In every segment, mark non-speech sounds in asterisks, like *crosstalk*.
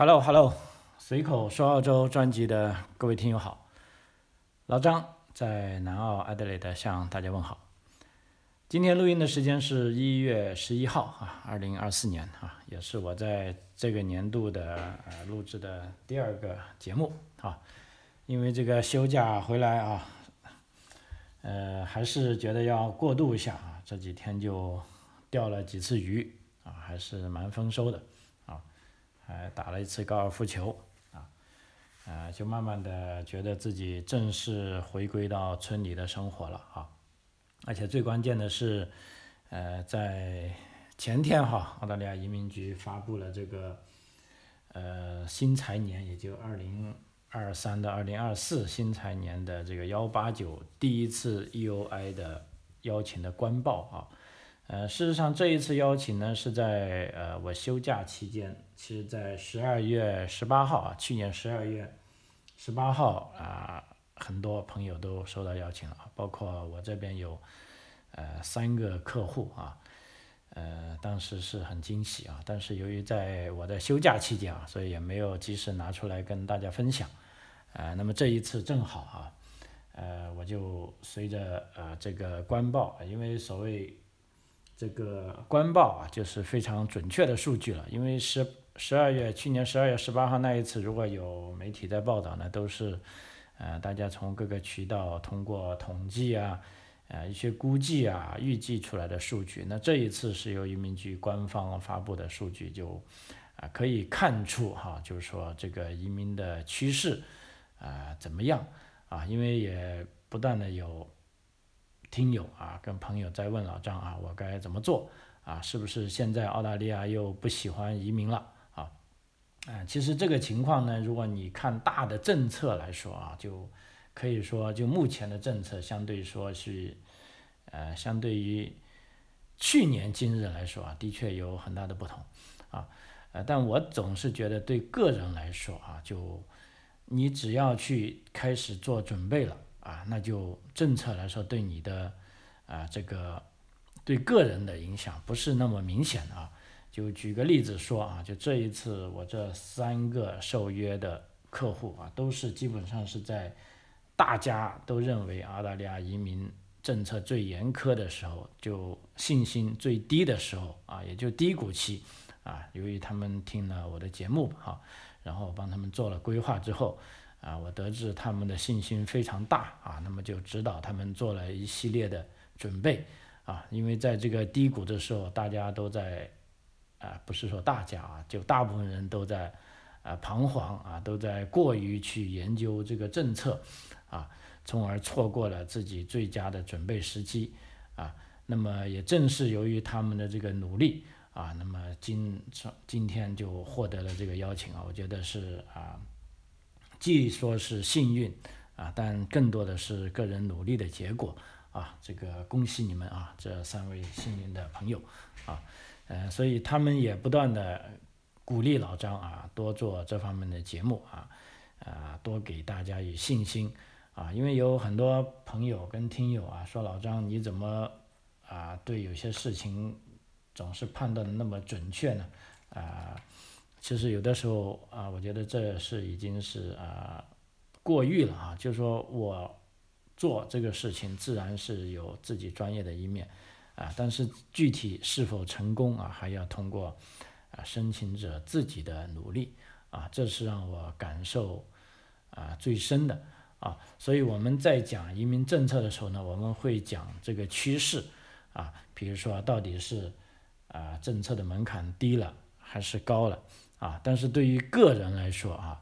Hello Hello，随口说澳洲专辑的各位听友好，老张在南澳阿德雷德向大家问好。今天录音的时间是一月十一号啊，二零二四年啊，也是我在这个年度的呃录制的第二个节目啊。因为这个休假回来啊，呃，还是觉得要过渡一下啊，这几天就钓了几次鱼啊，还是蛮丰收的。还打了一次高尔夫球，啊，呃，就慢慢的觉得自己正式回归到村里的生活了啊，而且最关键的是，呃，在前天哈，澳大利亚移民局发布了这个，呃，新财年，也就二零二三到二零二四新财年的这个幺八九第一次 EOI 的邀请的官报啊。呃，事实上这一次邀请呢是在呃我休假期间，其实在十二月十八号啊，去年十二月十八号啊，很多朋友都收到邀请了，包括我这边有呃三个客户啊，呃当时是很惊喜啊，但是由于在我的休假期间啊，所以也没有及时拿出来跟大家分享，呃，那么这一次正好啊，呃我就随着呃这个官报，因为所谓。这个官报啊，就是非常准确的数据了。因为十十二月去年十二月十八号那一次，如果有媒体在报道呢，都是呃大家从各个渠道通过统计啊，呃一些估计啊，预计出来的数据。那这一次是由移民局官方发布的数据，就啊可以看出哈，就是说这个移民的趋势啊怎么样啊？因为也不断的有。听友啊，跟朋友在问老张啊，我该怎么做啊？是不是现在澳大利亚又不喜欢移民了啊？其实这个情况呢，如果你看大的政策来说啊，就可以说就目前的政策相对说是，呃，相对于去年今日来说啊，的确有很大的不同啊。呃，但我总是觉得对个人来说啊，就你只要去开始做准备了。啊，那就政策来说，对你的啊这个对个人的影响不是那么明显啊。就举个例子说啊，就这一次我这三个受约的客户啊，都是基本上是在大家都认为澳大利亚移民政策最严苛的时候，就信心最低的时候啊，也就低谷期啊。由于他们听了我的节目哈，然后帮他们做了规划之后。啊，我得知他们的信心非常大啊，那么就指导他们做了一系列的准备啊，因为在这个低谷的时候，大家都在啊，不是说大家啊，就大部分人都在啊彷徨啊，都在过于去研究这个政策啊，从而错过了自己最佳的准备时机啊。那么也正是由于他们的这个努力啊，那么今今天就获得了这个邀请啊，我觉得是啊。既说是幸运啊，但更多的是个人努力的结果啊！这个恭喜你们啊，这三位幸运的朋友啊，呃，所以他们也不断的鼓励老张啊，多做这方面的节目啊，啊，多给大家以信心啊，因为有很多朋友跟听友啊说老张你怎么啊对有些事情总是判断的那么准确呢？啊。其实有的时候啊，我觉得这是已经是啊过誉了啊。就是说我做这个事情，自然是有自己专业的一面啊，但是具体是否成功啊，还要通过啊申请者自己的努力啊，这是让我感受啊最深的啊。所以我们在讲移民政策的时候呢，我们会讲这个趋势啊，比如说到底是啊政策的门槛低了还是高了。啊，但是对于个人来说啊，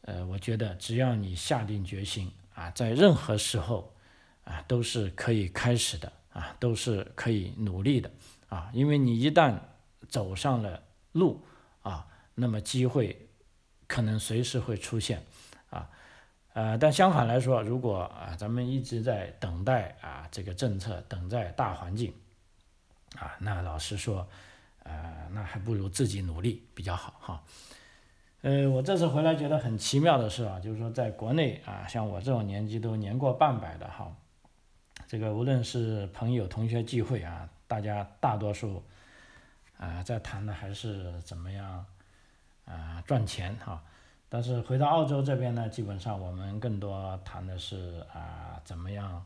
呃，我觉得只要你下定决心啊，在任何时候啊，都是可以开始的啊，都是可以努力的啊，因为你一旦走上了路啊，那么机会可能随时会出现啊，呃，但相反来说，如果啊，咱们一直在等待啊，这个政策等待大环境啊，那老实说。呃，那还不如自己努力比较好哈。呃，我这次回来觉得很奇妙的是啊，就是说在国内啊，像我这种年纪都年过半百的哈，这个无论是朋友同学聚会啊，大家大多数啊在谈的还是怎么样啊赚钱哈。但是回到澳洲这边呢，基本上我们更多谈的是啊怎么样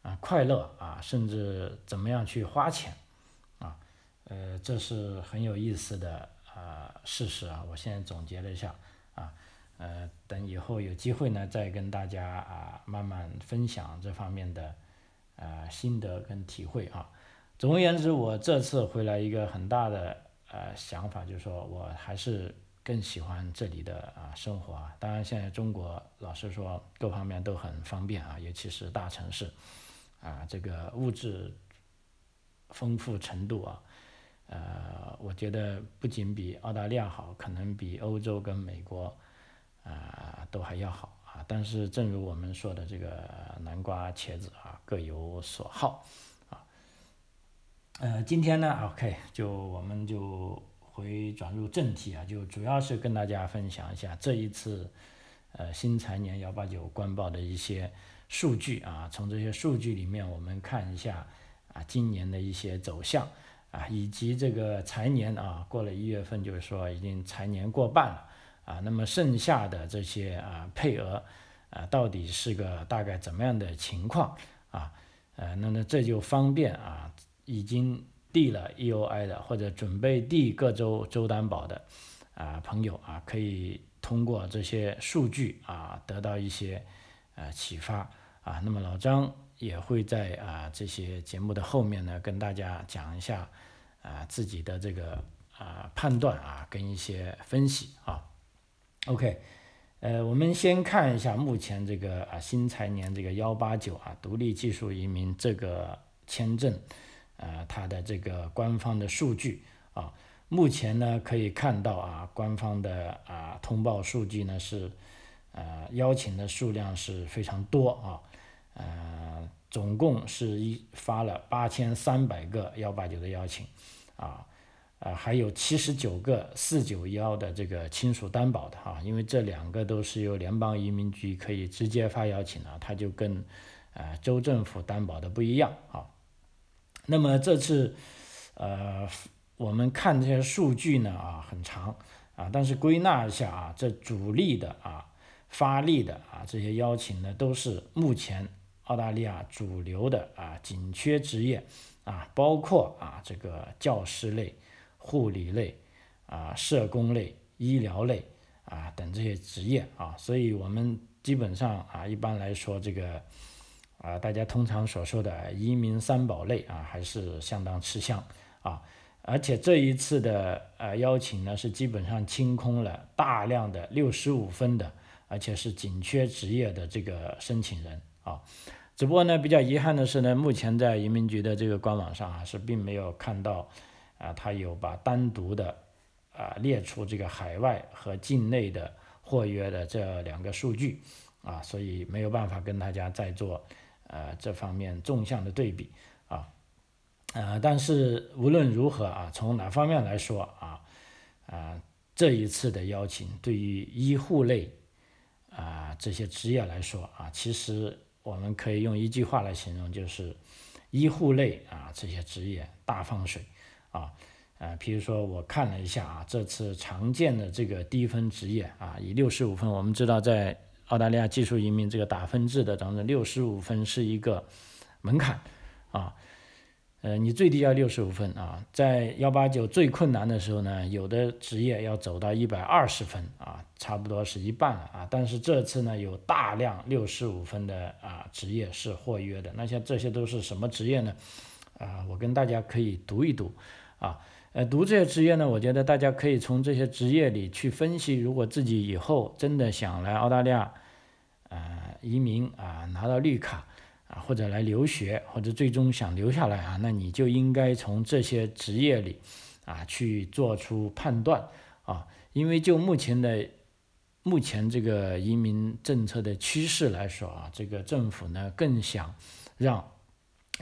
啊快乐啊，甚至怎么样去花钱啊，呃这是很有意思的啊事实啊。我现在总结了一下啊，呃等以后有机会呢再跟大家啊慢慢分享这方面的啊心得跟体会啊。总而言之，我这次回来一个很大的呃想法就是说我还是。更喜欢这里的啊生活啊，当然现在中国老实说各方面都很方便啊，尤其是大城市，啊这个物质丰富程度啊，呃我觉得不仅比澳大利亚好，可能比欧洲跟美国啊都还要好啊。但是正如我们说的这个南瓜茄子啊各有所好啊。呃今天呢，OK 就我们就。回转入正题啊，就主要是跟大家分享一下这一次，呃，新财年幺八九官报的一些数据啊，从这些数据里面我们看一下啊，今年的一些走向啊，以及这个财年啊，过了一月份就是说已经财年过半了啊，那么剩下的这些啊配额啊，到底是个大概怎么样的情况啊？呃，那么这就方便啊，已经。递了 EOI 的或者准备递各州州担保的啊朋友啊，可以通过这些数据啊得到一些呃启发啊。那么老张也会在啊这些节目的后面呢，跟大家讲一下啊自己的这个啊判断啊跟一些分析啊。OK，呃，我们先看一下目前这个啊新财年这个幺八九啊独立技术移民这个签证。呃，它的这个官方的数据啊，目前呢可以看到啊，官方的啊通报数据呢是，呃，邀请的数量是非常多啊，呃，总共是一发了八千三百个幺八九的邀请，啊，啊，还有七十九个四九幺的这个亲属担保的哈，因为这两个都是由联邦移民局可以直接发邀请的，它就跟呃州政府担保的不一样啊。那么这次，呃，我们看这些数据呢啊很长啊，但是归纳一下啊，这主力的啊发力的啊这些邀请呢，都是目前澳大利亚主流的啊紧缺职业啊，包括啊这个教师类、护理类啊、社工类、医疗类啊等这些职业啊，所以我们基本上啊一般来说这个。啊，大家通常所说的移民三宝类啊，还是相当吃香啊。而且这一次的呃邀请呢，是基本上清空了大量的六十五分的，而且是紧缺职业的这个申请人啊。只不过呢，比较遗憾的是呢，目前在移民局的这个官网上啊，是并没有看到啊，他有把单独的啊列出这个海外和境内的货约的这两个数据啊，所以没有办法跟大家再做。呃，这方面纵向的对比啊，呃，但是无论如何啊，从哪方面来说啊，啊，这一次的邀请对于医护类啊这些职业来说啊，其实我们可以用一句话来形容，就是医护类啊这些职业大放水啊，呃，比如说我看了一下啊，这次常见的这个低分职业啊，以六十五分，我们知道在。澳大利亚技术移民这个打分制的当中，六十五分是一个门槛啊，呃，你最低要六十五分啊，在幺八九最困难的时候呢，有的职业要走到一百二十分啊，差不多是一半了啊。但是这次呢，有大量六十五分的啊职业是获约的，那像这些都是什么职业呢？啊，我跟大家可以读一读啊。呃，读这些职业呢，我觉得大家可以从这些职业里去分析，如果自己以后真的想来澳大利亚，呃，移民啊，拿到绿卡啊，或者来留学，或者最终想留下来啊，那你就应该从这些职业里啊去做出判断啊，因为就目前的目前这个移民政策的趋势来说啊，这个政府呢更想让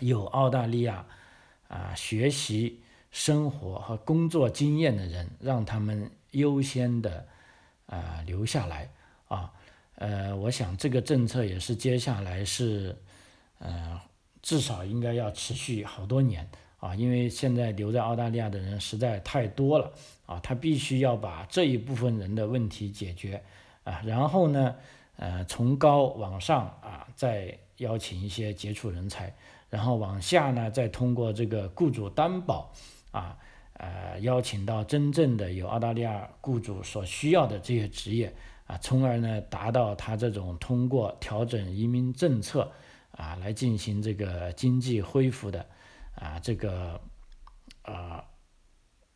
有澳大利亚啊学习。生活和工作经验的人，让他们优先的啊留下来啊，呃，我想这个政策也是接下来是呃至少应该要持续好多年啊，因为现在留在澳大利亚的人实在太多了啊，他必须要把这一部分人的问题解决啊，然后呢，呃，从高往上啊，再邀请一些杰出人才，然后往下呢，再通过这个雇主担保啊，呃，邀请到真正的有澳大利亚雇主所需要的这些职业啊，从而呢，达到他这种通过调整移民政策啊，来进行这个经济恢复的。啊，这个啊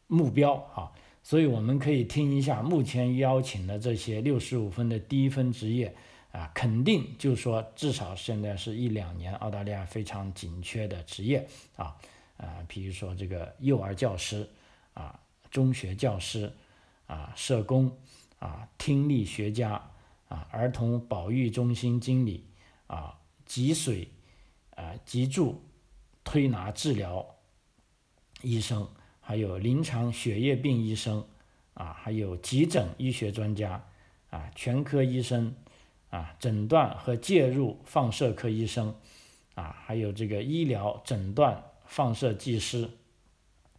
目标啊，所以我们可以听一下目前邀请的这些六十五分的低分职业啊，肯定就说至少现在是一两年澳大利亚非常紧缺的职业啊啊，比如说这个幼儿教师啊、中学教师啊、社工啊、听力学家啊、儿童保育中心经理啊、脊髓啊、脊柱。推拿治疗医生，还有临床血液病医生，啊，还有急诊医学专家，啊，全科医生，啊，诊断和介入放射科医生，啊，还有这个医疗诊断放射技师，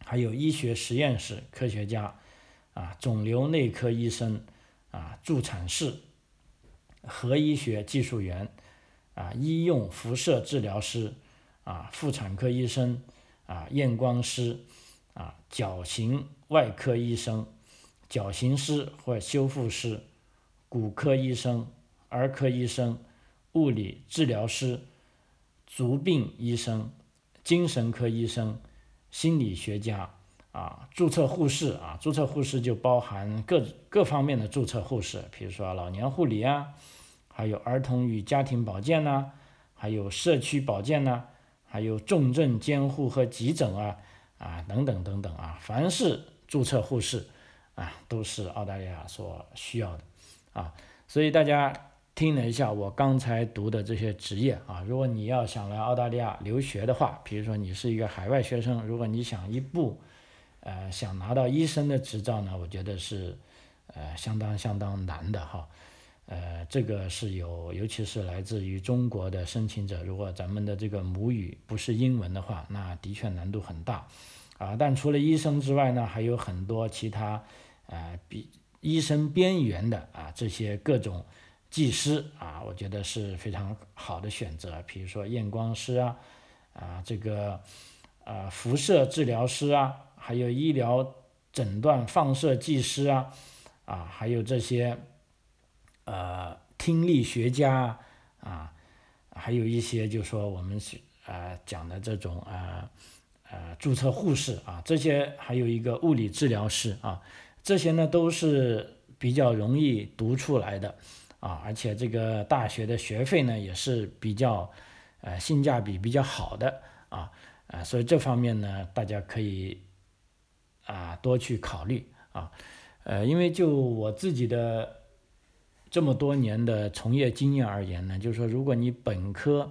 还有医学实验室科学家，啊，肿瘤内科医生，啊，助产士，核医学技术员，啊，医用辐射治疗师。啊，妇产科医生，啊，验光师，啊，矫形外科医生，矫形师或修复师，骨科医生，儿科医生，物理治疗师，足病医生，精神科医生，心理学家，啊，注册护士，啊，注册护士就包含各各方面的注册护士，比如说老年护理啊，还有儿童与家庭保健呐，还有社区保健呐。还有重症监护和急诊啊啊等等等等啊，凡是注册护士啊，都是澳大利亚所需要的啊。所以大家听了一下我刚才读的这些职业啊，如果你要想来澳大利亚留学的话，比如说你是一个海外学生，如果你想一步呃想拿到医生的执照呢，我觉得是呃相当相当难的哈。呃，这个是有，尤其是来自于中国的申请者，如果咱们的这个母语不是英文的话，那的确难度很大，啊，但除了医生之外呢，还有很多其他，呃，比医生边缘的啊，这些各种技师啊，我觉得是非常好的选择，比如说验光师啊，啊，这个，呃，辐射治疗师啊，还有医疗诊断放射技师啊，啊，还有这些。呃，听力学家啊，还有一些就说我们是呃讲的这种呃呃注册护士啊，这些还有一个物理治疗师啊，这些呢都是比较容易读出来的啊，而且这个大学的学费呢也是比较呃性价比比较好的啊啊，所以这方面呢大家可以啊多去考虑啊，呃，因为就我自己的。这么多年的从业经验而言呢，就是说，如果你本科，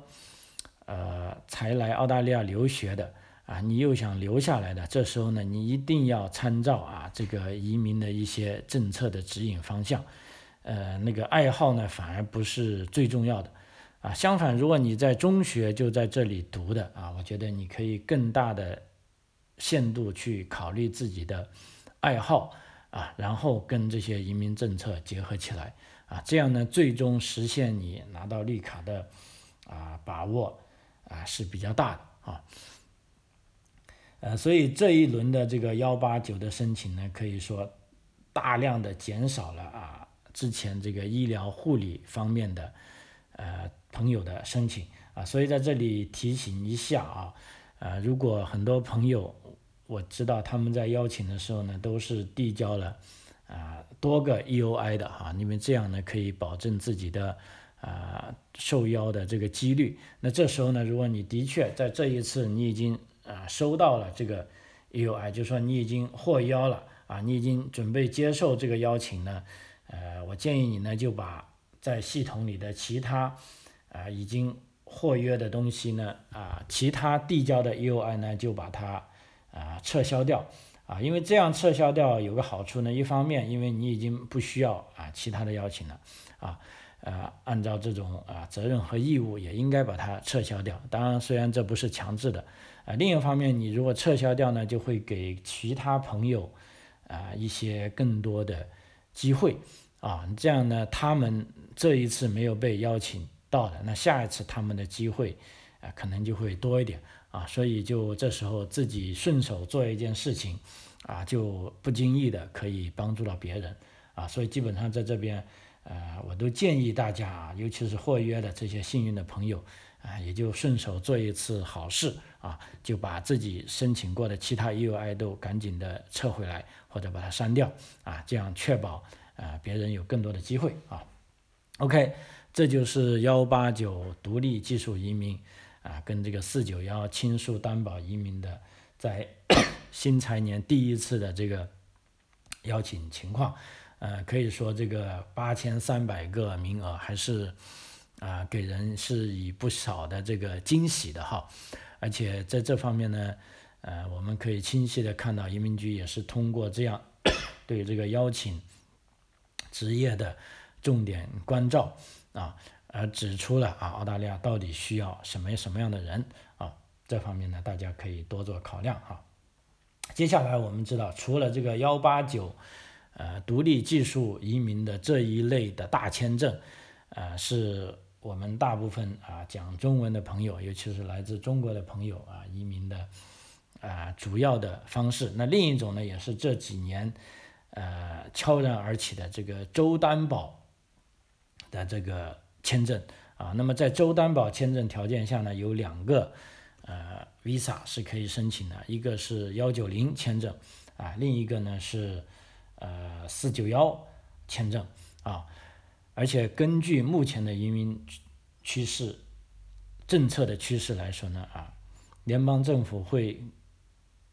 呃，才来澳大利亚留学的啊，你又想留下来的，这时候呢，你一定要参照啊这个移民的一些政策的指引方向，呃，那个爱好呢，反而不是最重要的，啊，相反，如果你在中学就在这里读的啊，我觉得你可以更大的限度去考虑自己的爱好啊，然后跟这些移民政策结合起来。啊，这样呢，最终实现你拿到绿卡的啊把握啊是比较大的啊。呃，所以这一轮的这个幺八九的申请呢，可以说大量的减少了啊之前这个医疗护理方面的呃朋友的申请啊。所以在这里提醒一下啊，呃，如果很多朋友我知道他们在邀请的时候呢，都是递交了。啊，多个 EOI 的哈，因为这样呢可以保证自己的啊受邀的这个几率。那这时候呢，如果你的确在这一次你已经啊收到了这个 EOI，就说你已经获邀了啊，你已经准备接受这个邀请呢，呃，我建议你呢就把在系统里的其他啊已经获约的东西呢啊其他递交的 EOI 呢就把它啊撤销掉。啊，因为这样撤销掉有个好处呢，一方面因为你已经不需要啊其他的邀请了，啊，呃，按照这种啊责任和义务，也应该把它撤销掉。当然，虽然这不是强制的，啊，另一方面，你如果撤销掉呢，就会给其他朋友啊一些更多的机会啊，这样呢，他们这一次没有被邀请到的，那下一次他们的机会啊可能就会多一点啊，所以就这时候自己顺手做一件事情啊，就不经意的可以帮助到别人啊，所以基本上在这边。呃，我都建议大家啊，尤其是获约的这些幸运的朋友啊，也就顺手做一次好事啊，就把自己申请过的其他 UI 都赶紧的撤回来或者把它删掉啊，这样确保啊别人有更多的机会啊。OK，这就是幺八九独立技术移民啊，跟这个四九幺亲属担保移民的在 *coughs* 新财年第一次的这个邀请情况。呃，可以说这个八千三百个名额还是啊，给人是以不少的这个惊喜的哈。而且在这方面呢，呃，我们可以清晰的看到移民局也是通过这样 *coughs* 对这个邀请职业的重点关照啊，而指出了啊，澳大利亚到底需要什么什么样的人啊。这方面呢，大家可以多做考量哈。接下来我们知道，除了这个幺八九。呃，独立技术移民的这一类的大签证，呃，是我们大部分啊讲中文的朋友，尤其是来自中国的朋友啊移民的啊主要的方式。那另一种呢，也是这几年呃悄然而起的这个州担保的这个签证啊。那么在州担保签证条件下呢，有两个呃 visa 是可以申请的，一个是幺九零签证啊，另一个呢是。呃，四九幺签证啊，而且根据目前的移民趋势、政策的趋势来说呢，啊，联邦政府会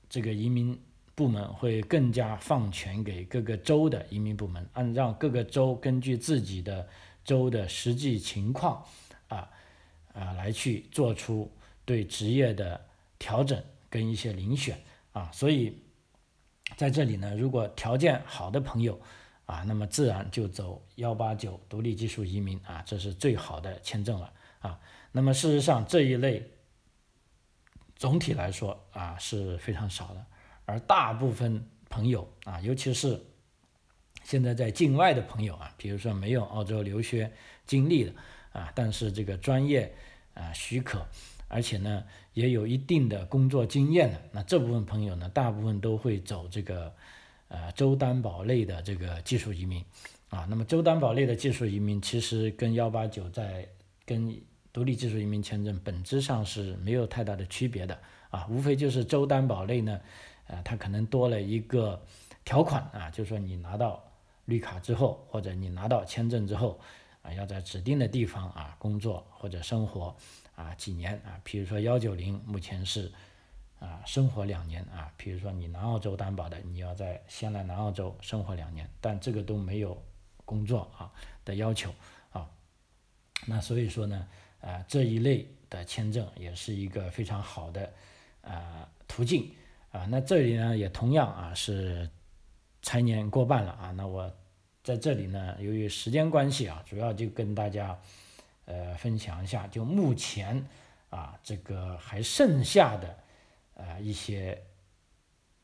这个移民部门会更加放权给各个州的移民部门，按照各个州根据自己的州的实际情况啊啊来去做出对职业的调整跟一些遴选啊，所以。在这里呢，如果条件好的朋友，啊，那么自然就走幺八九独立技术移民啊，这是最好的签证了啊。那么事实上这一类总体来说啊是非常少的，而大部分朋友啊，尤其是现在在境外的朋友啊，比如说没有澳洲留学经历的啊，但是这个专业啊许可。而且呢，也有一定的工作经验的，那这部分朋友呢，大部分都会走这个，呃，州担保类的这个技术移民，啊，那么州担保类的技术移民其实跟幺八九在跟独立技术移民签证本质上是没有太大的区别的，啊，无非就是州担保类呢，呃，它可能多了一个条款啊，就是说你拿到绿卡之后，或者你拿到签证之后，啊，要在指定的地方啊工作或者生活。啊，几年啊？比如说幺九零，目前是啊，生活两年啊。比如说你南澳洲担保的，你要在先来南澳洲生活两年，但这个都没有工作啊的要求啊。那所以说呢，啊这一类的签证也是一个非常好的啊途径啊。那这里呢也同样啊是财年过半了啊。那我在这里呢，由于时间关系啊，主要就跟大家。呃，分享一下，就目前啊，这个还剩下的呃一些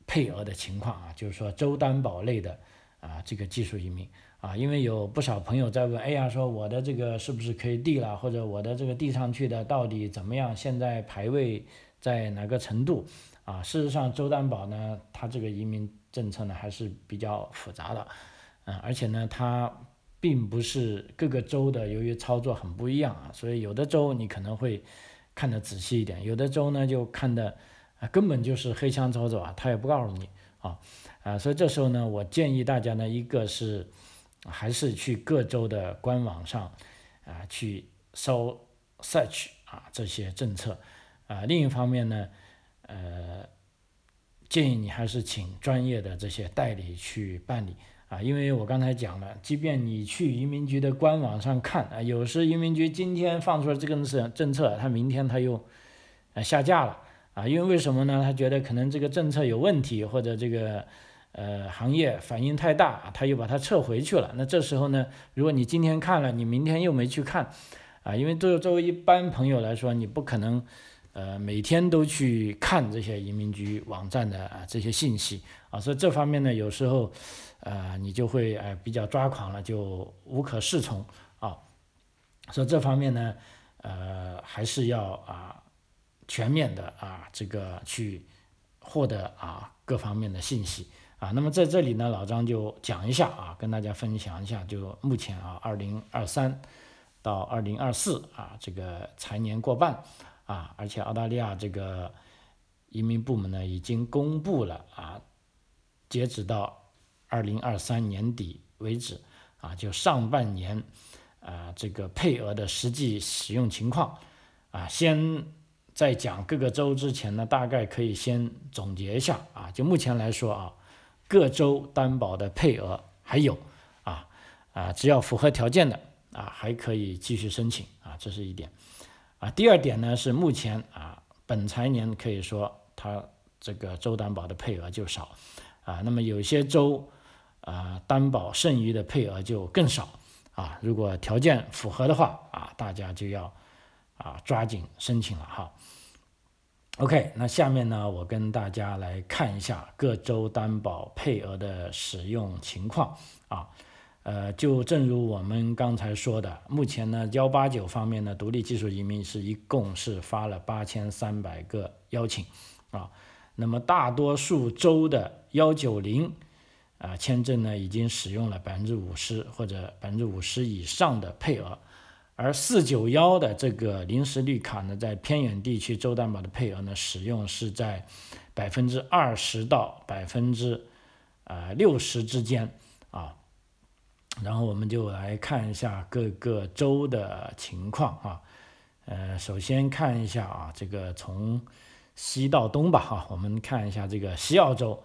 配额的情况啊，就是说周担保类的啊，这个技术移民啊，因为有不少朋友在问，哎呀，说我的这个是不是可以递了，或者我的这个递上去的到底怎么样，现在排位在哪个程度啊？事实上，州担保呢，它这个移民政策呢还是比较复杂的，嗯，而且呢，它。并不是各个州的，由于操作很不一样啊，所以有的州你可能会看得仔细一点，有的州呢就看的啊根本就是黑箱操作啊，他也不告诉你啊啊，所以这时候呢，我建议大家呢，一个是还是去各州的官网上啊去搜 search 啊这些政策啊，另一方面呢，呃，建议你还是请专业的这些代理去办理。啊，因为我刚才讲了，即便你去移民局的官网上看啊，有时移民局今天放出来这个政政策，他明天他又啊下架了啊，因为为什么呢？他觉得可能这个政策有问题，或者这个呃行业反应太大，他又把它撤回去了。那这时候呢，如果你今天看了，你明天又没去看，啊，因为作作为一般朋友来说，你不可能。呃，每天都去看这些移民局网站的啊这些信息啊，所以这方面呢，有时候，呃，你就会呃比较抓狂了，就无可适从啊。所以这方面呢，呃，还是要啊全面的啊这个去获得啊各方面的信息啊。那么在这里呢，老张就讲一下啊，跟大家分享一下，就目前啊，二零二三到二零二四啊这个财年过半。啊，而且澳大利亚这个移民部门呢，已经公布了啊，截止到二零二三年底为止啊，就上半年啊这个配额的实际使用情况啊，先在讲各个州之前呢，大概可以先总结一下啊，就目前来说啊，各州担保的配额还有啊啊，只要符合条件的啊，还可以继续申请啊，这是一点。啊，第二点呢是目前啊，本财年可以说它这个州担保的配额就少，啊，那么有些州啊担保剩余的配额就更少，啊，如果条件符合的话啊，大家就要啊抓紧申请了哈。OK，那下面呢我跟大家来看一下各州担保配额的使用情况啊。呃，就正如我们刚才说的，目前呢，幺八九方面呢，独立技术移民是一共是发了八千三百个邀请，啊，那么大多数州的幺九零啊签证呢，已经使用了百分之五十或者百分之五十以上的配额，而四九幺的这个临时绿卡呢，在偏远地区州担保的配额呢，使用是在百分之二十到百分之啊六十之间，啊。然后我们就来看一下各个州的情况啊，呃，首先看一下啊，这个从西到东吧哈，我们看一下这个西澳洲。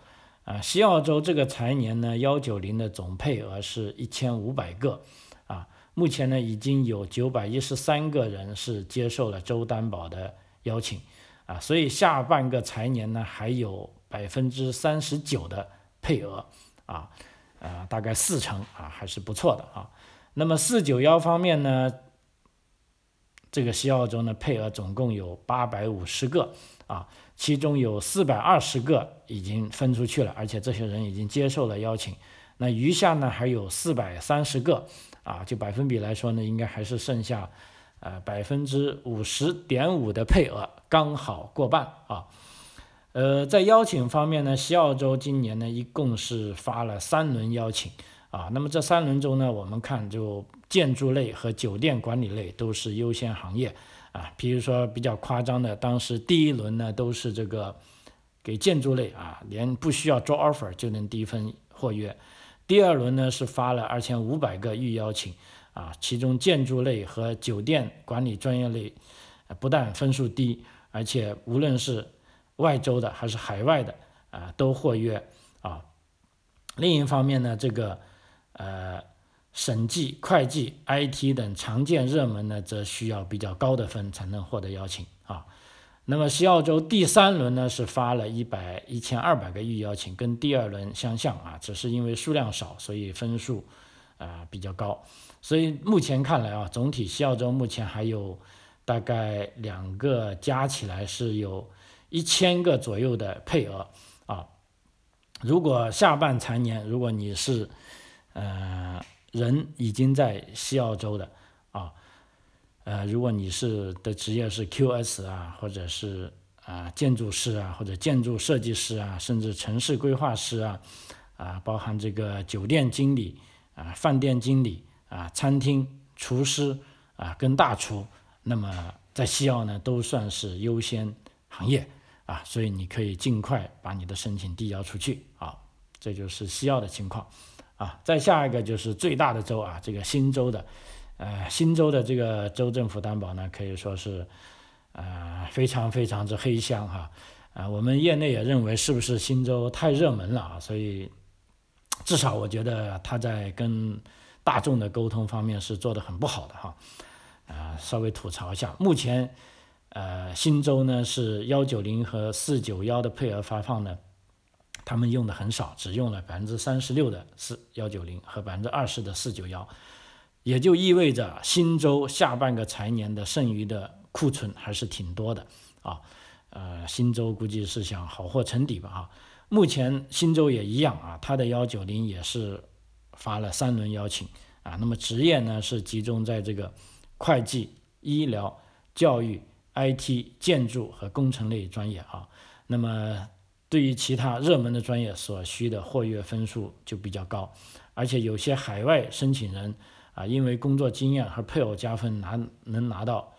啊，西澳洲这个财年呢幺九零的总配额是一千五百个。啊，目前呢已经有九百一十三个人是接受了州担保的邀请。啊，所以下半个财年呢还有百分之三十九的配额。啊。啊，大概四成啊，还是不错的啊。那么四九幺方面呢，这个西澳洲呢配额总共有八百五十个啊，其中有四百二十个已经分出去了，而且这些人已经接受了邀请。那余下呢还有四百三十个啊，就百分比来说呢，应该还是剩下呃百分之五十点五的配额，刚好过半啊。呃，在邀请方面呢，西澳洲今年呢一共是发了三轮邀请啊。那么这三轮中呢，我们看就建筑类和酒店管理类都是优先行业啊。比如说比较夸张的，当时第一轮呢都是这个给建筑类啊，连不需要 draw offer 就能低分获约。第二轮呢是发了二千五百个预邀请啊，其中建筑类和酒店管理专业类不但分数低，而且无论是外州的还是海外的啊，都获约啊。另一方面呢，这个呃审计、会计、IT 等常见热门呢，则需要比较高的分才能获得邀请啊。那么西澳洲第三轮呢是发了一百一千二百个预邀请，跟第二轮相像啊，只是因为数量少，所以分数啊比较高。所以目前看来啊，总体西澳洲目前还有大概两个加起来是有。一千个左右的配额啊，如果下半财年，如果你是呃人已经在西澳洲的啊，呃，如果你是的职业是 QS 啊，或者是啊建筑师啊，或者建筑设计师啊，甚至城市规划师啊，啊，包含这个酒店经理啊、饭店经理啊、餐厅厨师啊跟大厨，那么在西澳呢都算是优先行业。啊，所以你可以尽快把你的申请递交出去啊，这就是西澳的情况啊。再下一个就是最大的州啊，这个新州的，呃，新州的这个州政府担保呢，可以说是，呃，非常非常之黑箱哈。啊，我们业内也认为是不是新州太热门了啊？所以至少我觉得他在跟大众的沟通方面是做的很不好的哈。啊，稍微吐槽一下，目前。呃，新州呢是幺九零和四九幺的配额发放呢，他们用的很少，只用了百分之三十六的四幺九零和百分之二十的四九幺，也就意味着新州下半个财年的剩余的库存还是挺多的啊。呃，新州估计是想好货沉底吧啊。目前新州也一样啊，它的幺九零也是发了三轮邀请啊。那么职业呢是集中在这个会计、医疗、教育、IT、建筑和工程类专业啊。那么对于其他热门的专业所需的货月分数就比较高，而且有些海外申请人啊，因为工作经验和配偶加分拿能拿到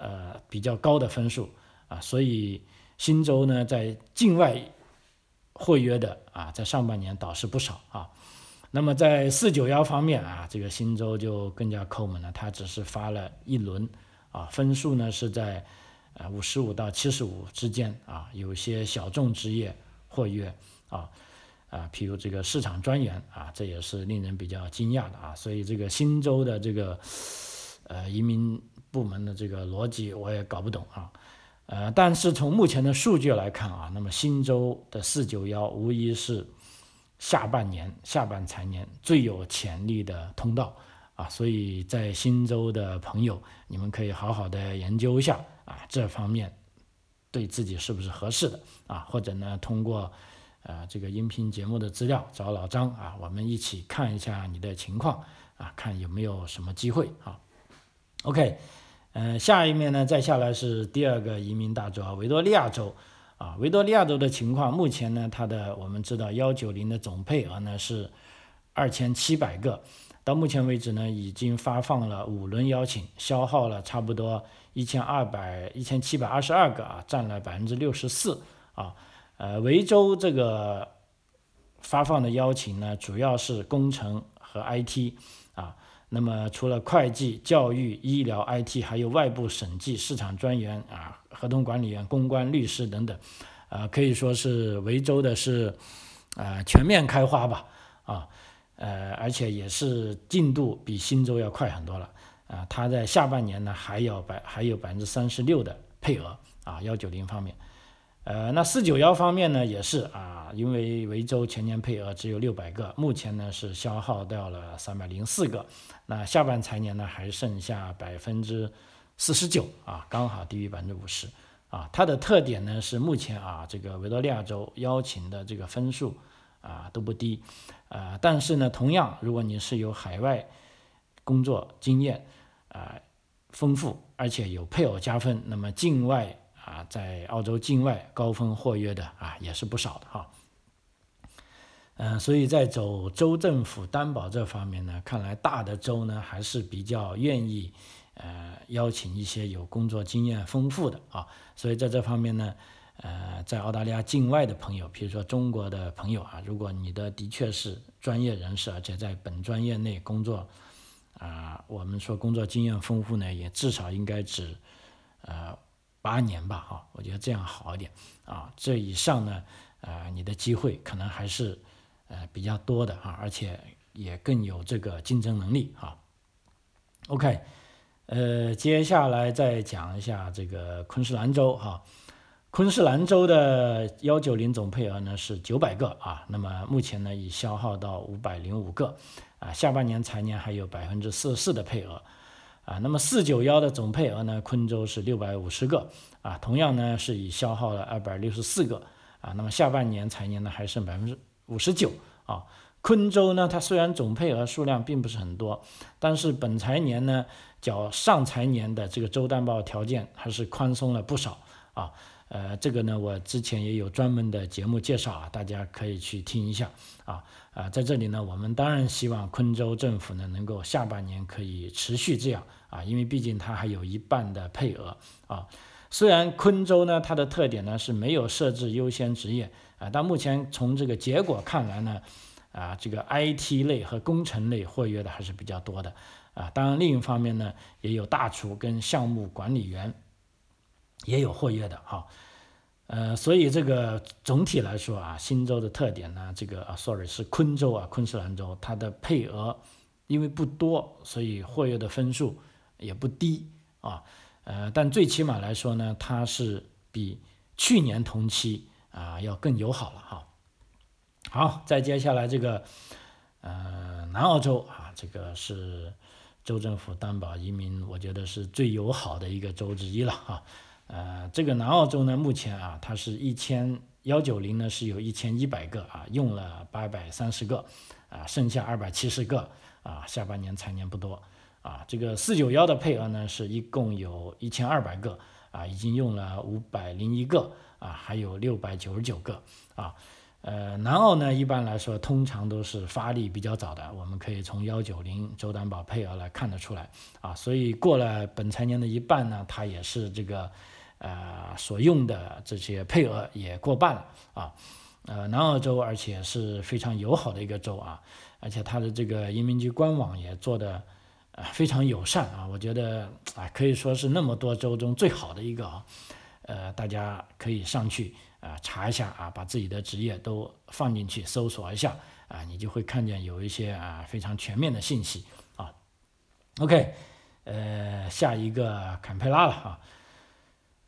呃比较高的分数啊，所以新州呢在境外。会约的啊，在上半年倒是不少啊。那么在四九幺方面啊，这个新州就更加抠门了，它只是发了一轮啊，分数呢是在呃五十五到七十五之间啊，有些小众职业或约啊啊，譬如这个市场专员啊，这也是令人比较惊讶的啊。所以这个新州的这个呃移民部门的这个逻辑我也搞不懂啊。呃，但是从目前的数据来看啊，那么新州的四九幺无疑是下半年下半财年最有潜力的通道啊，所以在新州的朋友，你们可以好好的研究一下啊，这方面对自己是不是合适的啊，或者呢，通过呃这个音频节目的资料找老张啊，我们一起看一下你的情况啊，看有没有什么机会啊，OK。嗯，下一面呢，再下来是第二个移民大州啊，维多利亚州啊，维多利亚州的情况，目前呢，它的我们知道幺九零的总配额呢是二千七百个，到目前为止呢，已经发放了五轮邀请，消耗了差不多一千二百一千七百二十二个啊，占了百分之六十四啊，呃，维州这个发放的邀请呢，主要是工程和 IT 啊。那么除了会计、教育、医疗、IT，还有外部审计、市场专员啊、合同管理员、公关、律师等等，啊，可以说是维州的是啊全面开花吧，啊，呃，而且也是进度比新州要快很多了，啊，它在下半年呢还有百还有百分之三十六的配额啊幺九零方面。呃，那四九幺方面呢，也是啊，因为维州前年配额只有六百个，目前呢是消耗掉了三百零四个，那下半财年呢还剩下百分之四十九啊，刚好低于百分之五十啊。它的特点呢是目前啊，这个维多利亚州邀请的这个分数啊都不低，啊，但是呢，同样如果你是有海外工作经验啊丰富，而且有配偶加分，那么境外。啊，在澳洲境外高分获约的啊也是不少的哈，嗯，所以在走州政府担保这方面呢，看来大的州呢还是比较愿意呃邀请一些有工作经验丰富的啊，所以在这方面呢，呃，在澳大利亚境外的朋友，比如说中国的朋友啊，如果你的的确是专业人士，而且在本专业内工作啊，我们说工作经验丰富呢，也至少应该指呃。八年吧，哈，我觉得这样好一点啊。这以上呢，呃，你的机会可能还是呃比较多的啊，而且也更有这个竞争能力哈。OK，呃，接下来再讲一下这个昆士兰州哈。昆士兰州的幺九零总配额呢是九百个啊，那么目前呢已消耗到五百零五个啊，下半年财年还有百分之四十四的配额。啊，那么四九幺的总配额呢？昆州是六百五十个啊，同样呢是已消耗了二百六十四个啊。那么下半年财年呢还剩百分之五十九啊。昆州呢，它虽然总配额数量并不是很多，但是本财年呢较上财年的这个州担保条件还是宽松了不少啊。呃，这个呢我之前也有专门的节目介绍啊，大家可以去听一下啊。啊，在这里呢，我们当然希望昆州政府呢能够下半年可以持续这样啊，因为毕竟它还有一半的配额啊。虽然昆州呢它的特点呢是没有设置优先职业啊，但目前从这个结果看来呢，啊这个 IT 类和工程类获约的还是比较多的啊。当然另一方面呢，也有大厨跟项目管理员也有获约的哈。呃，所以这个总体来说啊，新州的特点呢，这个啊，sorry 是昆州啊，昆士兰州，它的配额因为不多，所以获约的分数也不低啊。呃，但最起码来说呢，它是比去年同期啊要更友好了哈。好，再接下来这个呃南澳洲啊，这个是州政府担保移民，我觉得是最友好的一个州之一了哈。呃，这个南澳洲呢，目前啊，它是一千幺九零呢是有一千一百个啊，用了八百三十个啊，剩下二百七十个啊，下半年财年不多啊。这个四九幺的配额呢是一共有一千二百个啊，已经用了五百零一个啊，还有六百九十九个啊。呃，南澳呢一般来说通常都是发力比较早的，我们可以从幺九零州担保配额来看得出来啊，所以过了本财年的一半呢，它也是这个。呃，所用的这些配额也过半了啊，呃，南澳洲而且是非常友好的一个州啊，而且它的这个移民局官网也做的呃非常友善啊，我觉得啊可以说是那么多州中最好的一个啊，呃，大家可以上去啊查一下啊，把自己的职业都放进去搜索一下啊，你就会看见有一些啊非常全面的信息啊。OK，呃，下一个坎培拉了啊。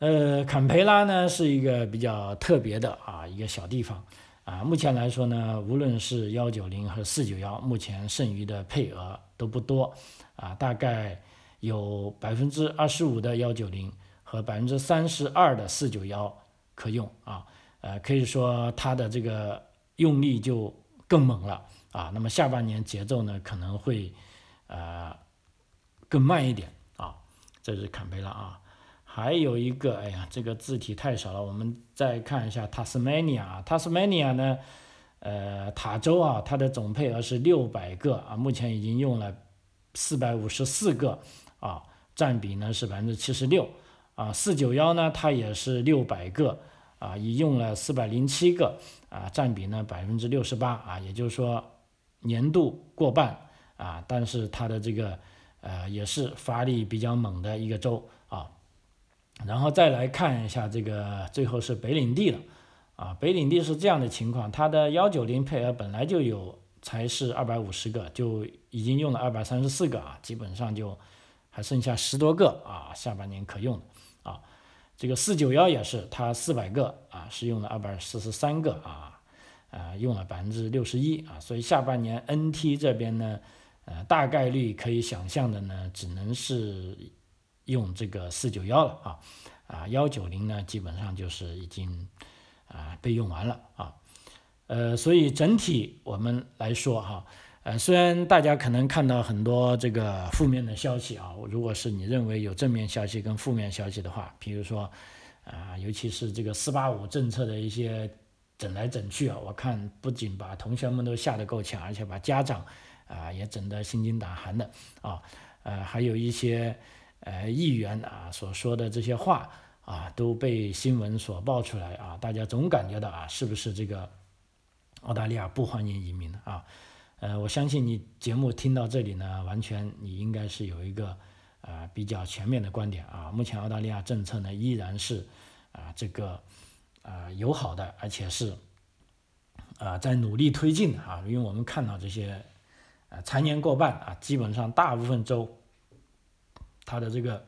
呃，坎培拉呢是一个比较特别的啊一个小地方啊。目前来说呢，无论是幺九零和四九幺，目前剩余的配额都不多啊，大概有百分之二十五的幺九零和百分之三十二的四九幺可用啊。呃，可以说它的这个用力就更猛了啊。那么下半年节奏呢可能会呃更慢一点啊。这是坎培拉啊。还有一个，哎呀，这个字体太少了。我们再看一下 Tasmania，Tasmania 呢，呃，塔州啊，它的总配额是六百个啊，目前已经用了四百五十四个啊，占比呢是百分之七十六啊。四九幺呢，它也是六百个啊，已用了四百零七个啊，占比呢百分之六十八啊，也就是说年度过半啊，但是它的这个呃也是发力比较猛的一个州。然后再来看一下这个，最后是北领地了，啊，北领地是这样的情况，它的幺九零配额本来就有，才是二百五十个，就已经用了二百三十四个啊，基本上就还剩下十多个啊，下半年可用的啊，这个四九幺也是，它四百个啊，是用了二百四十三个啊，啊，用了百分之六十一啊，所以下半年 NT 这边呢，呃，大概率可以想象的呢，只能是。用这个四九幺了啊，啊幺九零呢基本上就是已经啊被用完了啊，呃所以整体我们来说哈，呃虽然大家可能看到很多这个负面的消息啊，如果是你认为有正面消息跟负面消息的话，比如说啊尤其是这个四八五政策的一些整来整去啊，我看不仅把同学们都吓得够呛，而且把家长啊也整得心惊胆寒的啊，呃还有一些。呃，议员啊所说的这些话啊，都被新闻所爆出来啊，大家总感觉到啊，是不是这个澳大利亚不欢迎移民啊？呃，我相信你节目听到这里呢，完全你应该是有一个啊比较全面的观点啊。目前澳大利亚政策呢依然是啊这个啊友好的，而且是啊在努力推进啊，因为我们看到这些啊财年过半啊，基本上大部分州。他的这个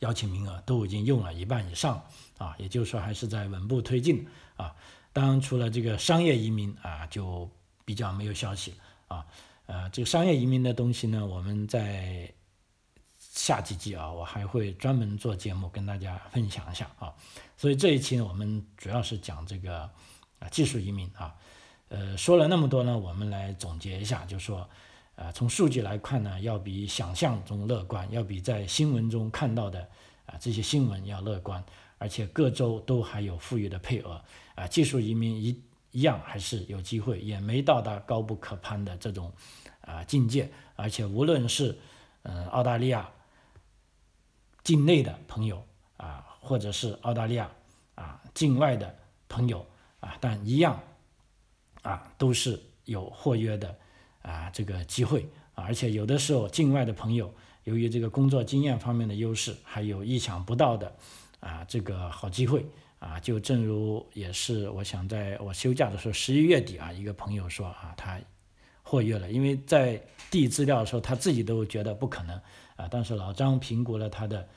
邀请名额都已经用了一半以上啊，也就是说还是在稳步推进啊。当然，除了这个商业移民啊，就比较没有消息啊。呃，这个商业移民的东西呢，我们在下几季啊，我还会专门做节目跟大家分享一下啊。所以这一期呢，我们主要是讲这个啊技术移民啊。呃，说了那么多呢，我们来总结一下，就说。啊，从数据来看呢，要比想象中乐观，要比在新闻中看到的啊这些新闻要乐观，而且各州都还有富裕的配额啊，技术移民一一样还是有机会，也没到达高不可攀的这种啊境界，而且无论是嗯澳大利亚境内的朋友啊，或者是澳大利亚啊境外的朋友啊，但一样啊都是有获约的。啊，这个机会啊，而且有的时候境外的朋友，由于这个工作经验方面的优势，还有意想不到的啊，这个好机会啊，就正如也是我想在我休假的时候，十一月底啊，一个朋友说啊，他获约了，因为在递资料的时候，他自己都觉得不可能啊，但是老张评估了他的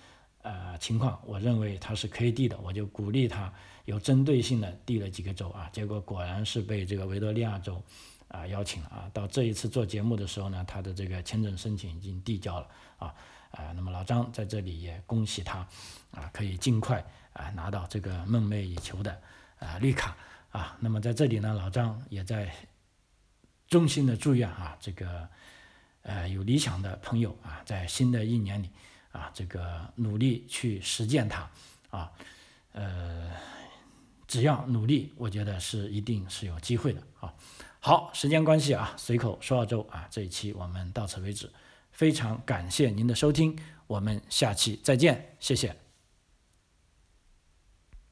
呃情况，我认为他是可以递的，我就鼓励他有针对性的递了几个州啊，结果果然是被这个维多利亚州啊邀请啊。到这一次做节目的时候呢，他的这个签证申请已经递交了啊啊。那么老张在这里也恭喜他啊，可以尽快啊拿到这个梦寐以求的啊绿卡啊。那么在这里呢，老张也在衷心的祝愿啊这个。呃，有理想的朋友啊，在新的一年里啊，这个努力去实践它啊，呃，只要努力，我觉得是一定是有机会的啊。好，时间关系啊，随口说澳洲啊，这一期我们到此为止，非常感谢您的收听，我们下期再见，谢谢。